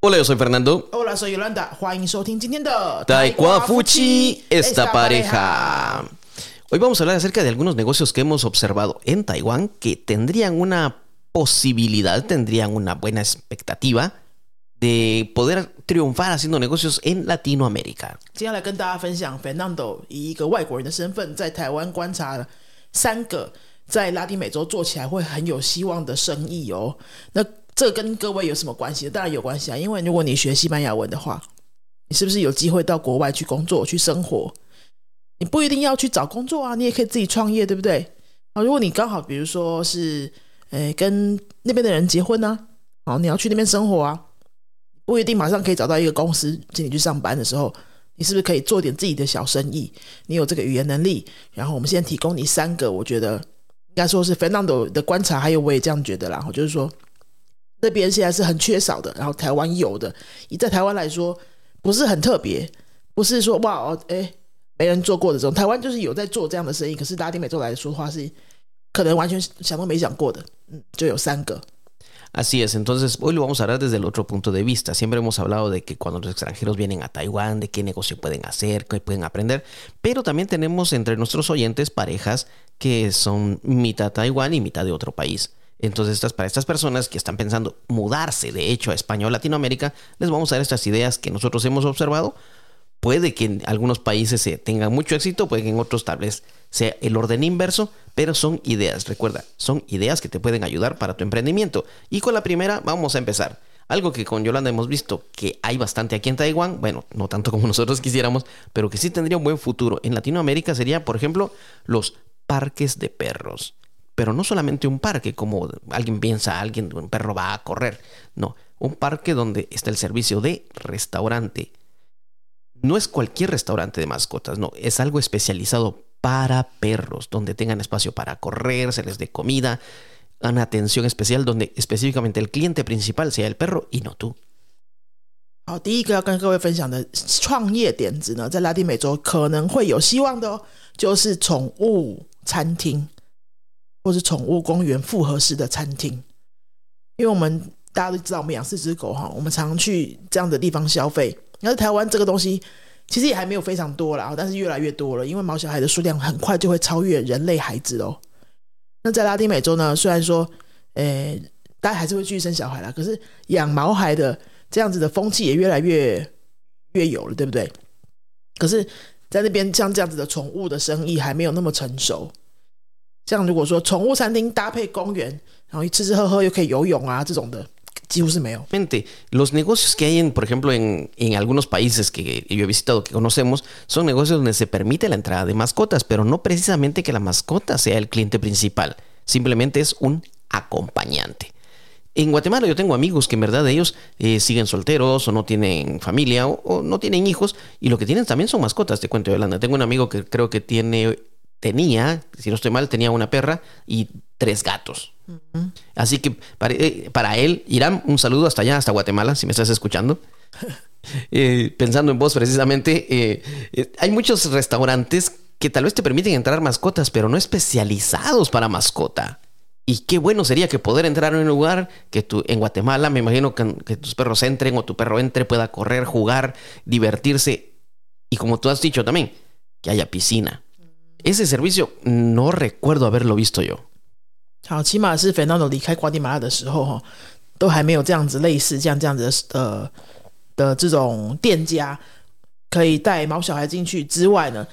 Hola, yo soy Fernando. Hola, soy Yolanda，欢迎收听今天的 Taekwafuchi, esta pareja. Hoy vamos a hablar acerca de algunos negocios que hemos observado en Taiwán que tendrían una posibilidad, tendrían una buena expectativa de poder triunfar haciendo negocios en Latinoamérica. 接下来跟大家分享 Fernando 以一个外国人的身份，在台湾观察了三个在拉丁美洲做起来会很有希望的生意哦。那 这跟各位有什么关系？当然有关系啊，因为如果你学西班牙文的话，你是不是有机会到国外去工作、去生活？你不一定要去找工作啊，你也可以自己创业，对不对？啊，如果你刚好比如说是，诶，跟那边的人结婚呢，好，你要去那边生活啊，不一定马上可以找到一个公司请你去上班的时候，你是不是可以做点自己的小生意？你有这个语言能力，然后我们现在提供你三个，我觉得应该说是 Fernando 的观察，还有我也这样觉得啦，我就是说。那边现在是很缺少的，然后台湾有的，在台湾来说不是很特别，不是说哇哦哎没人做过的这种，台湾就是有在做这样的生意，可是拉丁美洲来说的话是可能完全想都没想过的，嗯，就有三个。Así es, entonces hoy lo vamos a hablar desde el otro punto de vista. Siempre hemos hablado de que cuando los extranjeros vienen a Taiwán, de qué negocio pueden hacer, qué pueden aprender, pero también tenemos entre nuestros oyentes parejas que son mitad Taiwán y mitad de otro país. Entonces, estas, para estas personas que están pensando mudarse, de hecho, a España o Latinoamérica, les vamos a dar estas ideas que nosotros hemos observado. Puede que en algunos países se tengan mucho éxito, puede que en otros tal vez sea el orden inverso, pero son ideas, recuerda, son ideas que te pueden ayudar para tu emprendimiento. Y con la primera vamos a empezar. Algo que con Yolanda hemos visto que hay bastante aquí en Taiwán, bueno, no tanto como nosotros quisiéramos, pero que sí tendría un buen futuro en Latinoamérica sería, por ejemplo, los parques de perros pero no solamente un parque, como alguien piensa, alguien, un perro va a correr. No, un parque donde está el servicio de restaurante. No es cualquier restaurante de mascotas, no, es algo especializado para perros, donde tengan espacio para correr, se les dé comida, una atención especial donde específicamente el cliente principal sea el perro y no tú. 好，第一个要跟各位分享的创业点子呢，在拉丁美洲可能会有希望的哦，就是宠物餐厅。 或是宠物公园复合式的餐厅，因为我们大家都知道，我们养四只狗哈，我们常去这样的地方消费。但是台湾这个东西其实也还没有非常多啦，但是越来越多了，因为毛小孩的数量很快就会超越人类孩子哦。那在拉丁美洲呢，虽然说，诶，大家还是会继续生小孩啦，可是养毛孩的这样子的风气也越来越越有了，对不对？可是，在那边像这样子的宠物的生意还没有那么成熟。像如果说宠物餐厅搭配公园，然后吃吃喝喝又可以游泳啊，这种的几乎是没有。Los negocios que hay, en, por ejemplo, en, en algunos países que yo he visitado, que conocemos, son negocios donde se permite la entrada de mascotas, pero no precisamente que la mascota sea el cliente principal, simplemente es un acompañante. En Guatemala yo tengo amigos que en verdad ellos eh, siguen solteros o no tienen familia o, o, no tienen hijos y lo que tienen también son mascotas, te cuento Yolanda. Tengo un amigo que creo que tiene tenía, si no estoy mal, tenía una perra y tres gatos. Así que eh, para, él, Irán, un saludo hasta allá, hasta Guatemala, si me estás escuchando. Eh, pensando en vos precisamente, eh, hay muchos restaurantes que tal vez te permiten entrar mascotas, pero no especializados para mascota. Y qué bueno sería que poder entrar en un lugar que tú, en Guatemala, me imagino que, que tus perros entren o tu perro entre, pueda correr, jugar, divertirse. Y como tú has dicho también, que haya piscina, ese servicio no recuerdo haberlo visto yo。好，起码是 Fernando 离开瓜地马拉的时候哈，都还没有这样子类似这样这样子的呃的这种店家可以带毛小孩进去之外呢，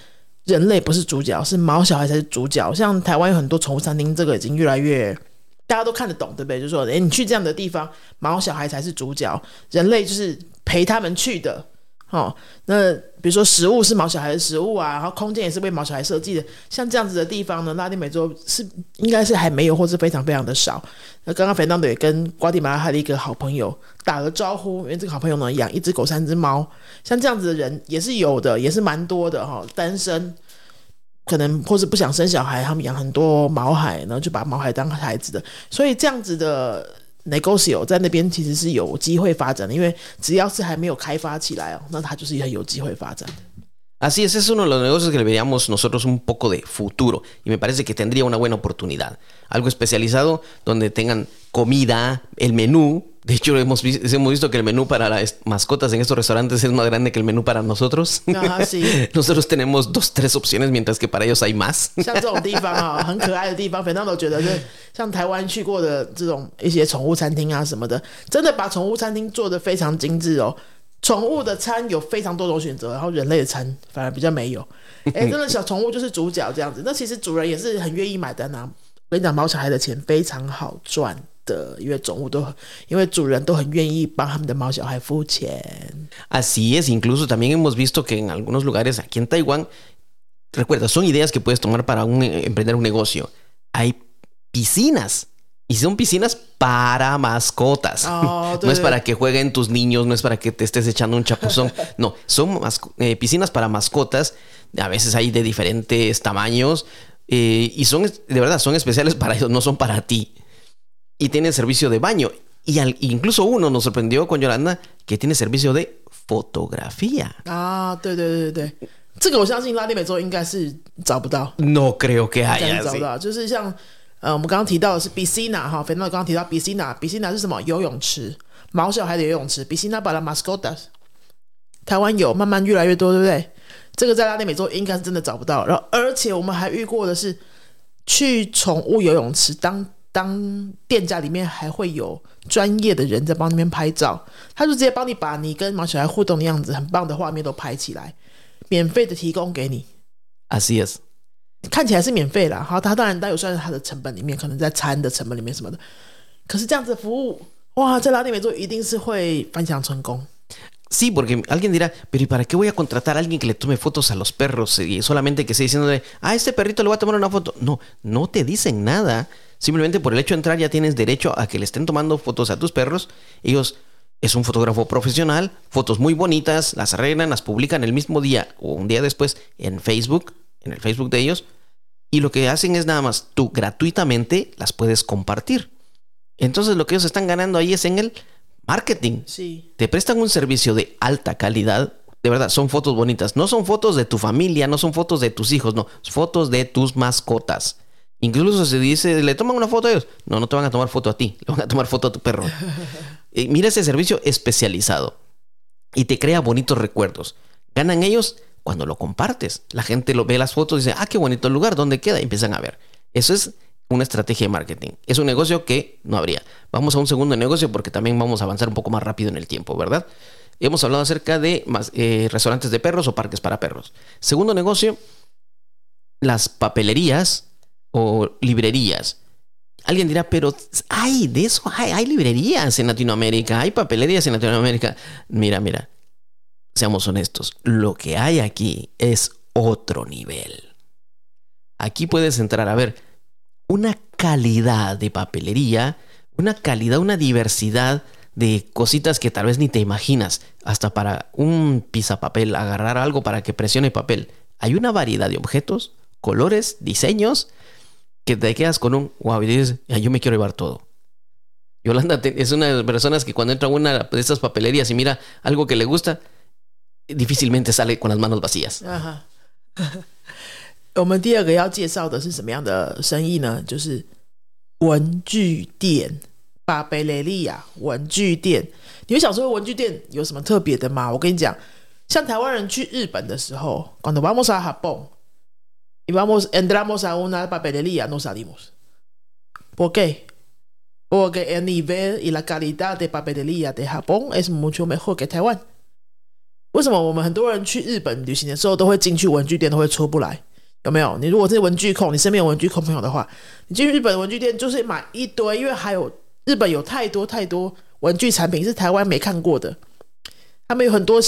人类不是主角，是毛小孩才是主角。像台湾有很多宠物餐厅，这个已经越来越大家都看得懂，对不对？就说，哎，你去这样的地方，毛小孩才是主角，人类就是陪他们去的。哦，那比如说食物是毛小孩的食物啊，然后空间也是为毛小孩设计的，像这样子的地方呢，拉丁美洲是应该是还没有，或是非常非常的少。那刚刚肥当的也跟瓜地马拉他的一个好朋友打了招呼，因为这个好朋友呢养一只狗三只猫，像这样子的人也是有的，也是蛮多的哈。单身可能或是不想生小孩，他们养很多毛孩，然后就把毛孩当孩子的，所以这样子的。negocio 在那边其实是有机会发展的，因为只要是还没有开发起来哦，那它就是很有机会发展的。 Así es, es uno de los negocios que le veríamos nosotros un poco de futuro y me parece que tendría una buena oportunidad. Algo especializado donde tengan comida, el menú. De hecho, hemos, hemos visto que el menú para las mascotas en estos restaurantes es más grande que el menú para nosotros. Ajá, sí. nosotros tenemos dos, tres opciones, mientras que para ellos hay más. 像台湾去过的这种一些宠物餐厅啊什么的，真的把宠物餐厅做的非常精致哦。宠物的餐有非常多种选择，然后人类的餐反而比较没有。哎，真的小宠物就是主角这样子，那其实主人也是很愿意买单啊。我跟你讲，毛小孩的钱非常好赚的，因为宠物都因为主人都很愿意帮他们的毛小孩付钱。Así es, incluso también hemos visto que en algunos lugares aquí en Taiwán, recuerda, son ideas que puedes tomar para un, eh, emprender un negocio. Hay piscinas. Y son piscinas para mascotas. Ah, no es para que jueguen tus niños, no es para que te estés echando un chapuzón. No, son eh, piscinas para mascotas. A veces hay de diferentes tamaños. Eh, y son, de verdad, son especiales para ellos, no son para ti. Y tienen servicio de baño. Y al, incluso uno nos sorprendió con Yolanda que tiene servicio de fotografía. Ah, no creo que haya. 呃，我们刚刚提到的是 piscina 哈，肥诺刚刚提到 piscina，piscina 是什么？游泳池，毛小孩的游泳池，piscina para mascotas。台湾有，慢慢越来越多，对不对？这个在拉丁美洲应该是真的找不到。然后，而且我们还遇过的是，去宠物游泳池当当店家里面还会有专业的人在帮那边拍照，他就直接帮你把你跟毛小孩互动的样子很棒的画面都拍起来，免费的提供给你。Así es. 看起来是免费啦，好，它当然它有算在它的成本里面，可能在餐的成本里面什么的。可是这样子的服务，哇，在拉丁美洲一定是会反响成功。 Sí, porque alguien dirá, pero ¿y para qué voy a contratar a alguien que le tome fotos a los perros? Y solamente que esté diciéndole, a este perrito le voy a tomar una foto. No, no te dicen nada. Simplemente por el hecho de entrar ya tienes derecho a que le estén tomando fotos a tus perros. Ellos es un fotógrafo profesional, fotos muy bonitas, las arreglan, las publican el mismo día o un día después en Facebook, en el Facebook de ellos. y lo que hacen es nada más, tú gratuitamente las puedes compartir. Entonces lo que ellos están ganando ahí es en el marketing Sí，te prestan un servicio de alta calidad. De verdad, son fotos bonitas. No son fotos de tu familia, no son fotos de tus hijos, no. Son fotos de tus mascotas. Incluso se dice, ¿le toman una foto a ellos? No, no te van a tomar foto a ti, le van a tomar foto a tu perro. Eh, mira ese servicio especializado y te crea bonitos recuerdos. Ganan ellos cuando lo compartes. La gente lo ve las fotos y dice, ah, qué bonito el lugar, ¿dónde queda? Y empiezan a ver. Eso es una estrategia de marketing. Es un negocio que no habría. Vamos a un segundo negocio porque también vamos a avanzar un poco más rápido en el tiempo, ¿verdad? Hemos hablado acerca de más, eh, restaurantes de perros o parques para perros. Segundo negocio, las papelerías o librerías. Alguien dirá, pero hay de eso, hay, hay librerías en Latinoamérica, hay papelerías en Latinoamérica. Mira, mira, seamos honestos, lo que hay aquí es otro nivel. Aquí puedes entrar a ver una calidad de papelería, una calidad, una diversidad de cositas que tal vez ni te imaginas. Hasta para un papel, agarrar algo para que presione papel. Hay una variedad de objetos, colores, diseños, que te quedas con un wow y dices, "Ya, yo me quiero llevar todo. Yolanda es una de las personas que cuando entra a una de estas papelerías y mira algo que le gusta, difícilmente sale con las manos vacías. 啊哈。我们第二个要介绍的是什么样的生意呢？就是文具店，巴贝雷利亚文具店。你会想说文具店有什么特别的吗？我跟你讲，像台湾人去日本的时候，cuando vamos a Japón y vamos entramos a una papelería no salimos. ¿Por qué? Porque el nivel y la calidad de papelería de Japón es mucho mejor que Taiwan. 为什么我们很多人去日本旅行的时候都会进去文具店，都会出不来？有没有？你如果是文具控，你身边有文具控朋友的话，你进去日本文具店就是买一堆，因为还有日本有太多太多文具产品是台湾没看过的，他们有很多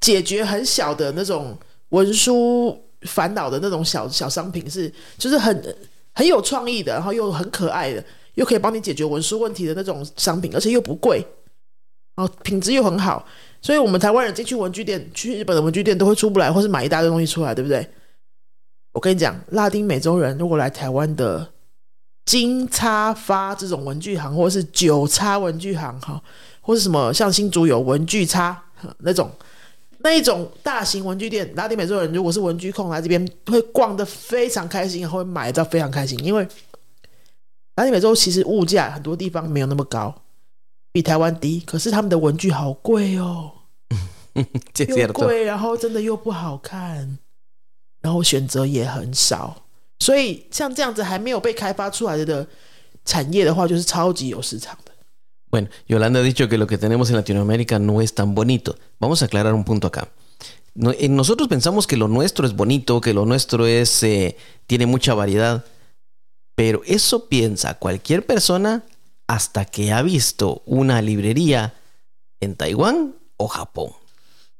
解决很小的那种文书烦恼的那种小小商品是，就是很很有创意的，然后又很可爱的，又可以帮你解决文书问题的那种商品，而且又不贵，然后品质又很好。所以我们台湾人进去文具店，去日本的文具店都会出不来，或是买一大堆东西出来，对不对？我跟你讲，拉丁美洲人如果来台湾的金叉发这种文具行，或是九叉文具行哈，或是什么像新竹有文具叉那种，那一种大型文具店，拉丁美洲人如果是文具控来这边，会逛得非常开心，会买到非常开心，因为拉丁美洲其实物价很多地方没有那么高，比台湾低，可是他们的文具好贵哦，又贵，然后真的又不好看，然后选择也很少，所以像这样子还没有被开发出来的产业的话，就是超级有市场的。Bueno, Yolanda ha dicho que lo que tenemos en Latinoamérica no es tan bonito. Vamos a aclarar un punto acá. Eh, nosotros pensamos que lo nuestro es bonito, que lo nuestro es eh, tiene mucha variedad, pero eso piensa cualquier persona hasta que ha visto una librería en Taiwán o Japón.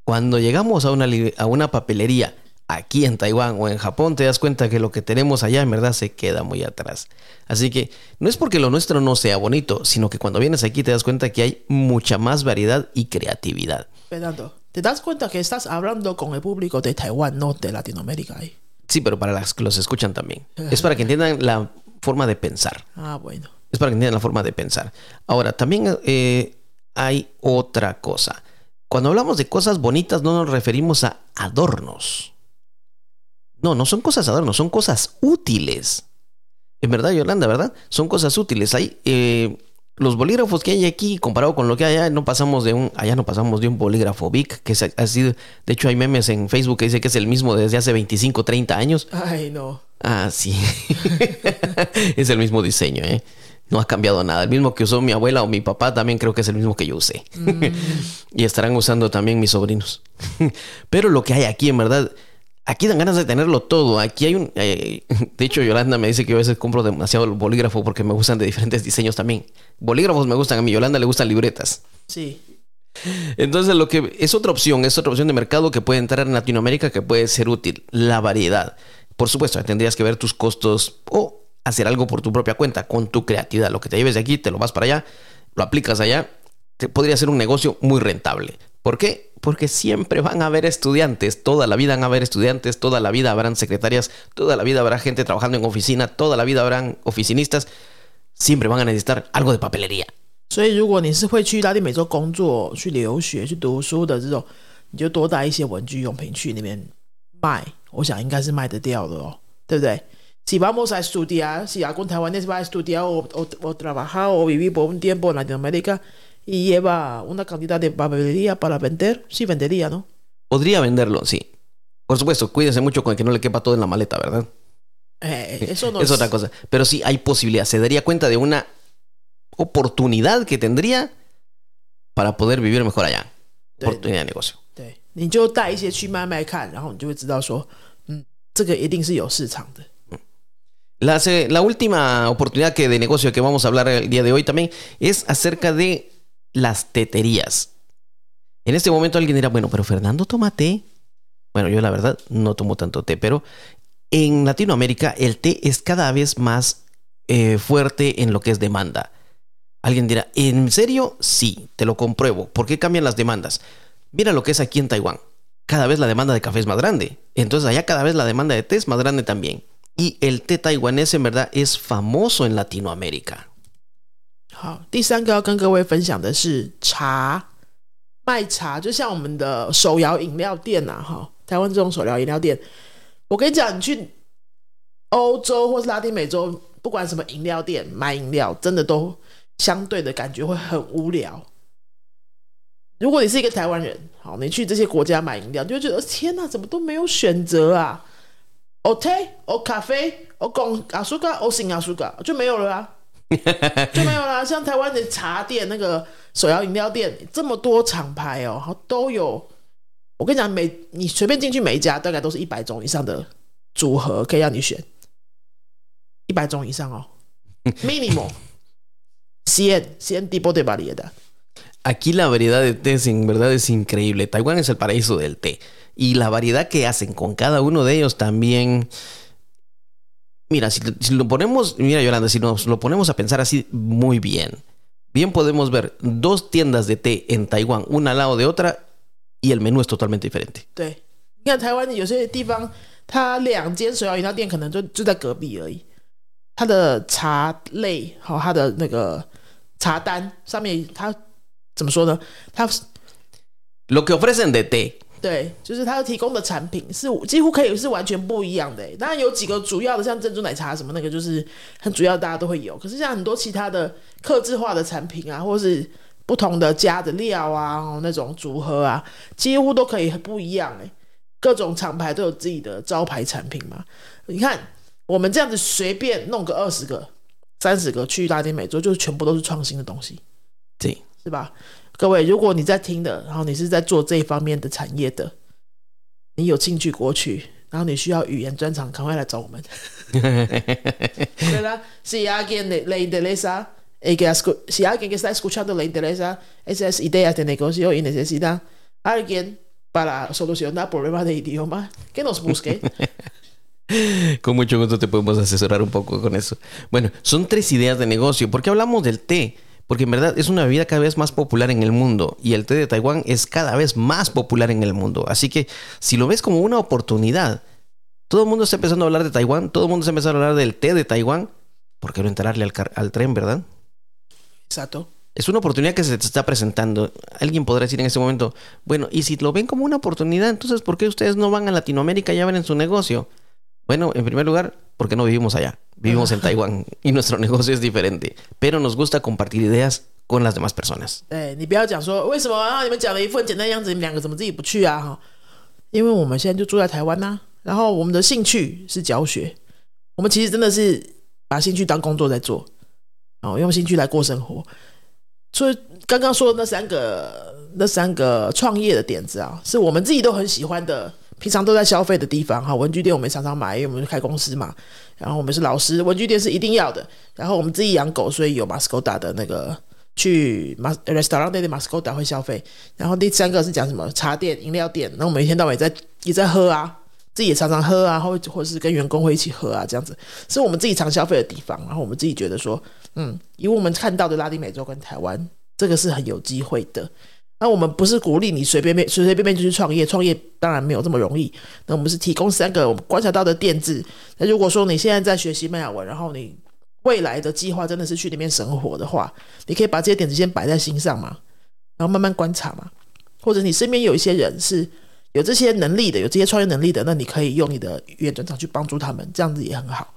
Cuando llegamos a una, a una papelería aquí en Taiwán o en Japón, te das cuenta que lo que tenemos allá en verdad se queda muy atrás. Así que no es porque lo nuestro no sea bonito, sino que cuando vienes aquí te das cuenta que hay mucha más variedad y creatividad. Fernando, ¿te das cuenta que estás hablando con el público de Taiwán, no de Latinoamérica? Sí, pero para los que los escuchan también. Es para que entiendan la forma de pensar. Ah, bueno. Es para que entiendan la forma de pensar. Ahora, también eh, hay otra cosa. Cuando hablamos de cosas bonitas no nos referimos a adornos. No, no son cosas adornos, son cosas útiles. En verdad, Yolanda, ¿verdad? Son cosas útiles. Hay eh, los bolígrafos que hay aquí, comparado con lo que hay allá, no pasamos de un, allá no pasamos de un bolígrafo Bic, que es así, de hecho hay memes en Facebook que dice que es el mismo desde hace 25, 30 años. Ay, no. Ah, sí. es el mismo diseño, ¿eh? No ha cambiado nada. El mismo que usó mi abuela o mi papá también creo que es el mismo que yo usé. Mm. y estarán usando también mis sobrinos. Pero lo que hay aquí, en verdad, Aquí dan ganas de tenerlo todo. Aquí hay un. Eh, de hecho, Yolanda me dice que a veces compro demasiado el bolígrafo porque me gustan de diferentes diseños también. Bolígrafos me gustan a mí. Yolanda le gustan libretas. Sí. Entonces, lo que es otra opción, es otra opción de mercado que puede entrar en Latinoamérica que puede ser útil. La variedad. Por supuesto, tendrías que ver tus costos o hacer algo por tu propia cuenta, con tu creatividad. Lo que te lleves de aquí, te lo vas para allá, lo aplicas allá. Te podría ser un negocio muy rentable. ¿Por qué? porque siempre van a haber estudiantes, toda la vida van a haber estudiantes, toda la vida habrán secretarias, toda la vida habrá gente trabajando en oficina, toda la vida habrán oficinistas, siempre van a necesitar algo de papelería. 所以，如果你是会去拉丁美洲工作、去留学、去读书的这种，你就多带一些文具用品去那边卖，我想应该是卖得掉的哦，对不对？Si vamos a estudiar, si algún taiwanés va a estudiar o, o, o trabajar o vivir por un tiempo en Latinoamérica, y lleva una cantidad de papelería para vender, sí vendería, ¿no? Podría venderlo, sí. Por supuesto, cuídese mucho con que no le quepa todo en la maleta, ¿verdad? Eh, eso no es, es otra cosa. Pero sí hay posibilidad. Se daría cuenta de una oportunidad que tendría para poder vivir mejor allá. Oportunidad de negocio. 对，你就带一些去卖卖看，然后你就会知道说，嗯，这个一定是有市场的。La, la última oportunidad que de negocio que vamos a hablar el día de hoy también es acerca de las teterías. En este momento alguien dirá, bueno, pero Fernando toma té. Bueno, yo la verdad no tomo tanto té, pero en Latinoamérica el té es cada vez más eh, fuerte en lo que es demanda. Alguien dirá, ¿en serio? Sí, te lo compruebo. ¿Por qué cambian las demandas? Mira lo que es aquí en Taiwán. Cada vez la demanda de café es más grande. Entonces allá cada vez la demanda de té es más grande también. Y el té taiwanés en verdad es famoso en Latinoamérica. 好，第三个要跟各位分享的是茶，卖茶就像我们的手摇饮料店呐，哈，台湾这种手摇饮料店，我跟你讲，你去欧洲或是拉丁美洲，不管什么饮料店买饮料，真的都相对的感觉会很无聊。如果你是一个台湾人，好，你去这些国家买饮料，就会觉得天哪，怎么都没有选择啊？哦，té，哦，咖啡，哦，贡阿苏嘎，哦，新阿苏嘎，就没有了啊。就没有啦，像台湾的茶店、那个手摇饮料店，这么多厂牌哦，都有。我跟你讲，每你随便进去每一家，大概都是一百种以上的组合可以让你选，一百种以上哦，mínimo cien cien tipo de variedad. Aquí la variedad de té en verdad es increíble. Taiwán es el paraíso del té. Y la variedad que hacen con cada uno de ellos también Mira, si, lo ponemos, mira Yolanda, si nos lo ponemos a pensar así muy bien, bien podemos ver dos tiendas de té en Taiwán, una al lado de otra, y el menú es totalmente diferente. 对，你看台湾有些地方，它两间手摇饮料店可能就就在隔壁而已，它的茶类好，它的那个茶单上面，它怎么说呢？它 lo que ofrecen de té 对，就是它提供的产品是几乎可以是完全不一样的。当然有几个主要的，像珍珠奶茶什么那个，就是很主要，大家都会有。可是像很多其他的克制化的产品啊，或是不同的加的料啊，那种组合啊，几乎都可以很不一样。哎，各种厂牌都有自己的招牌产品嘛。你看我们这样子随便弄个二十个、三十个去拉丁美洲，就全部都是创新的东西，对，是吧？各位，如果你在听的，然后你是在做这一方面的产业的，你有兴趣过去，然后你需要语言专长，赶快来找我们。对啦，si alguien le interesa que si alguien que está escuchando le interesa esas ideas de negocio y necesita alguien para solucionar problemas de idioma, que nos busque. Con mucho gusto te podemos asesorar un poco con eso. Bueno, son tres ideas de negocio. ¿Por qué hablamos del té? Porque en verdad es una bebida cada vez más popular en el mundo y el té de Taiwán es cada vez más popular en el mundo. Así que si lo ves como una oportunidad, todo el mundo está empezando a hablar de Taiwán, todo el mundo está empezando a hablar del té de Taiwán, ¿por qué no entrarle al, al tren, verdad? Exacto. Es una oportunidad que se te está presentando. Alguien podrá decir en ese momento, bueno, y si lo ven como una oportunidad, entonces ¿por qué ustedes no van a Latinoamérica y en su negocio? Bueno, en primer lugar, porque no vivimos allá. Vivimos en Taiwán y nuestro negocio es diferente, pero nos gusta compartir ideas con las demás personas. 哎，你不要讲说为什么啊？你们讲了一副很简单的样子，你们两个怎么自己不去啊？哈，因为我们现在就住在台湾呐、啊，然后我们的兴趣是教学，我们其实真的是把兴趣当工作在做，哦，用兴趣来过生活。所以刚刚说的那三个那三个创业的点子啊，是我们自己都很喜欢的平常都在消费的地方哈，文具店我们常常买，因为我们开公司嘛。然后我们是老师，文具店是一定要的。然后我们自己养狗，所以有 Mascoda 的那个去 Mas Restaurant 的 Mascoda 会消费。然后第三个是讲什么茶店、饮料店，那我们一天到晚也在也在喝啊，自己也常常喝啊，或或是跟员工会一起喝啊，这样子是我们自己常消费的地方。然后我们自己觉得说，嗯，以我们看到的拉丁美洲跟台湾，这个是很有机会的。那我们不是鼓励你随便便随随便便就去创业，创业当然没有这么容易。那我们是提供三个我们观察到的电子。那如果说你现在在学西班牙文，然后你未来的计划真的是去那边生活的话，你可以把这些点子先摆在心上嘛，然后慢慢观察嘛。或者你身边有一些人是有这些能力的，有这些创业能力的，那你可以用你的语言专长去帮助他们，这样子也很好。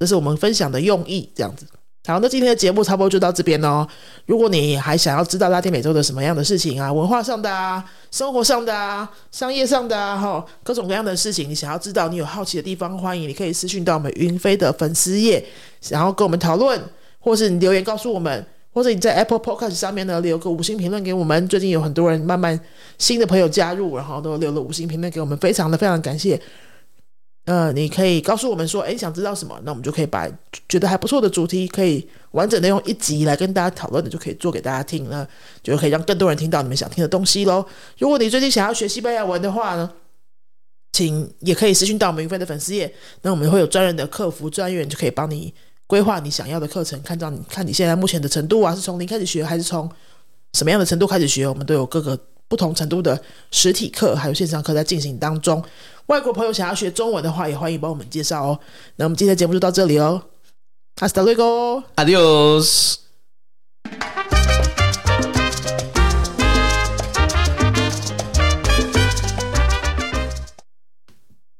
这是我们分享的用意，这样子。好，那今天的节目差不多就到这边哦。如果你还想要知道拉丁美洲的什么样的事情啊，文化上的啊，生活上的啊，商业上的啊，哈，各种各样的事情，你想要知道，你有好奇的地方，欢迎你可以私讯到我们云飞的粉丝页，然后跟我们讨论，或是你留言告诉我们，或者你在 Apple Podcast 上面呢留个五星评论给我们。最近有很多人慢慢新的朋友加入，然后都留了五星评论给我们，非常的非常感谢。呃，你可以告诉我们说，哎，想知道什么？那我们就可以把觉得还不错的主题，可以完整的用一集来跟大家讨论的，就可以做给大家听了，就可以让更多人听到你们想听的东西喽。如果你最近想要学西班牙文的话呢，请也可以私讯到我们云飞的粉丝页，那我们会有专人的客服专员就可以帮你规划你想要的课程，看到你看你现在目前的程度啊，是从零开始学，还是从什么样的程度开始学？我们都有各个不同程度的实体课还有线上课在进行当中，外国朋友想要学中文的话，也欢迎帮我们介绍哦。那我们今天的节目就到这里哦，hasta luego，adiós。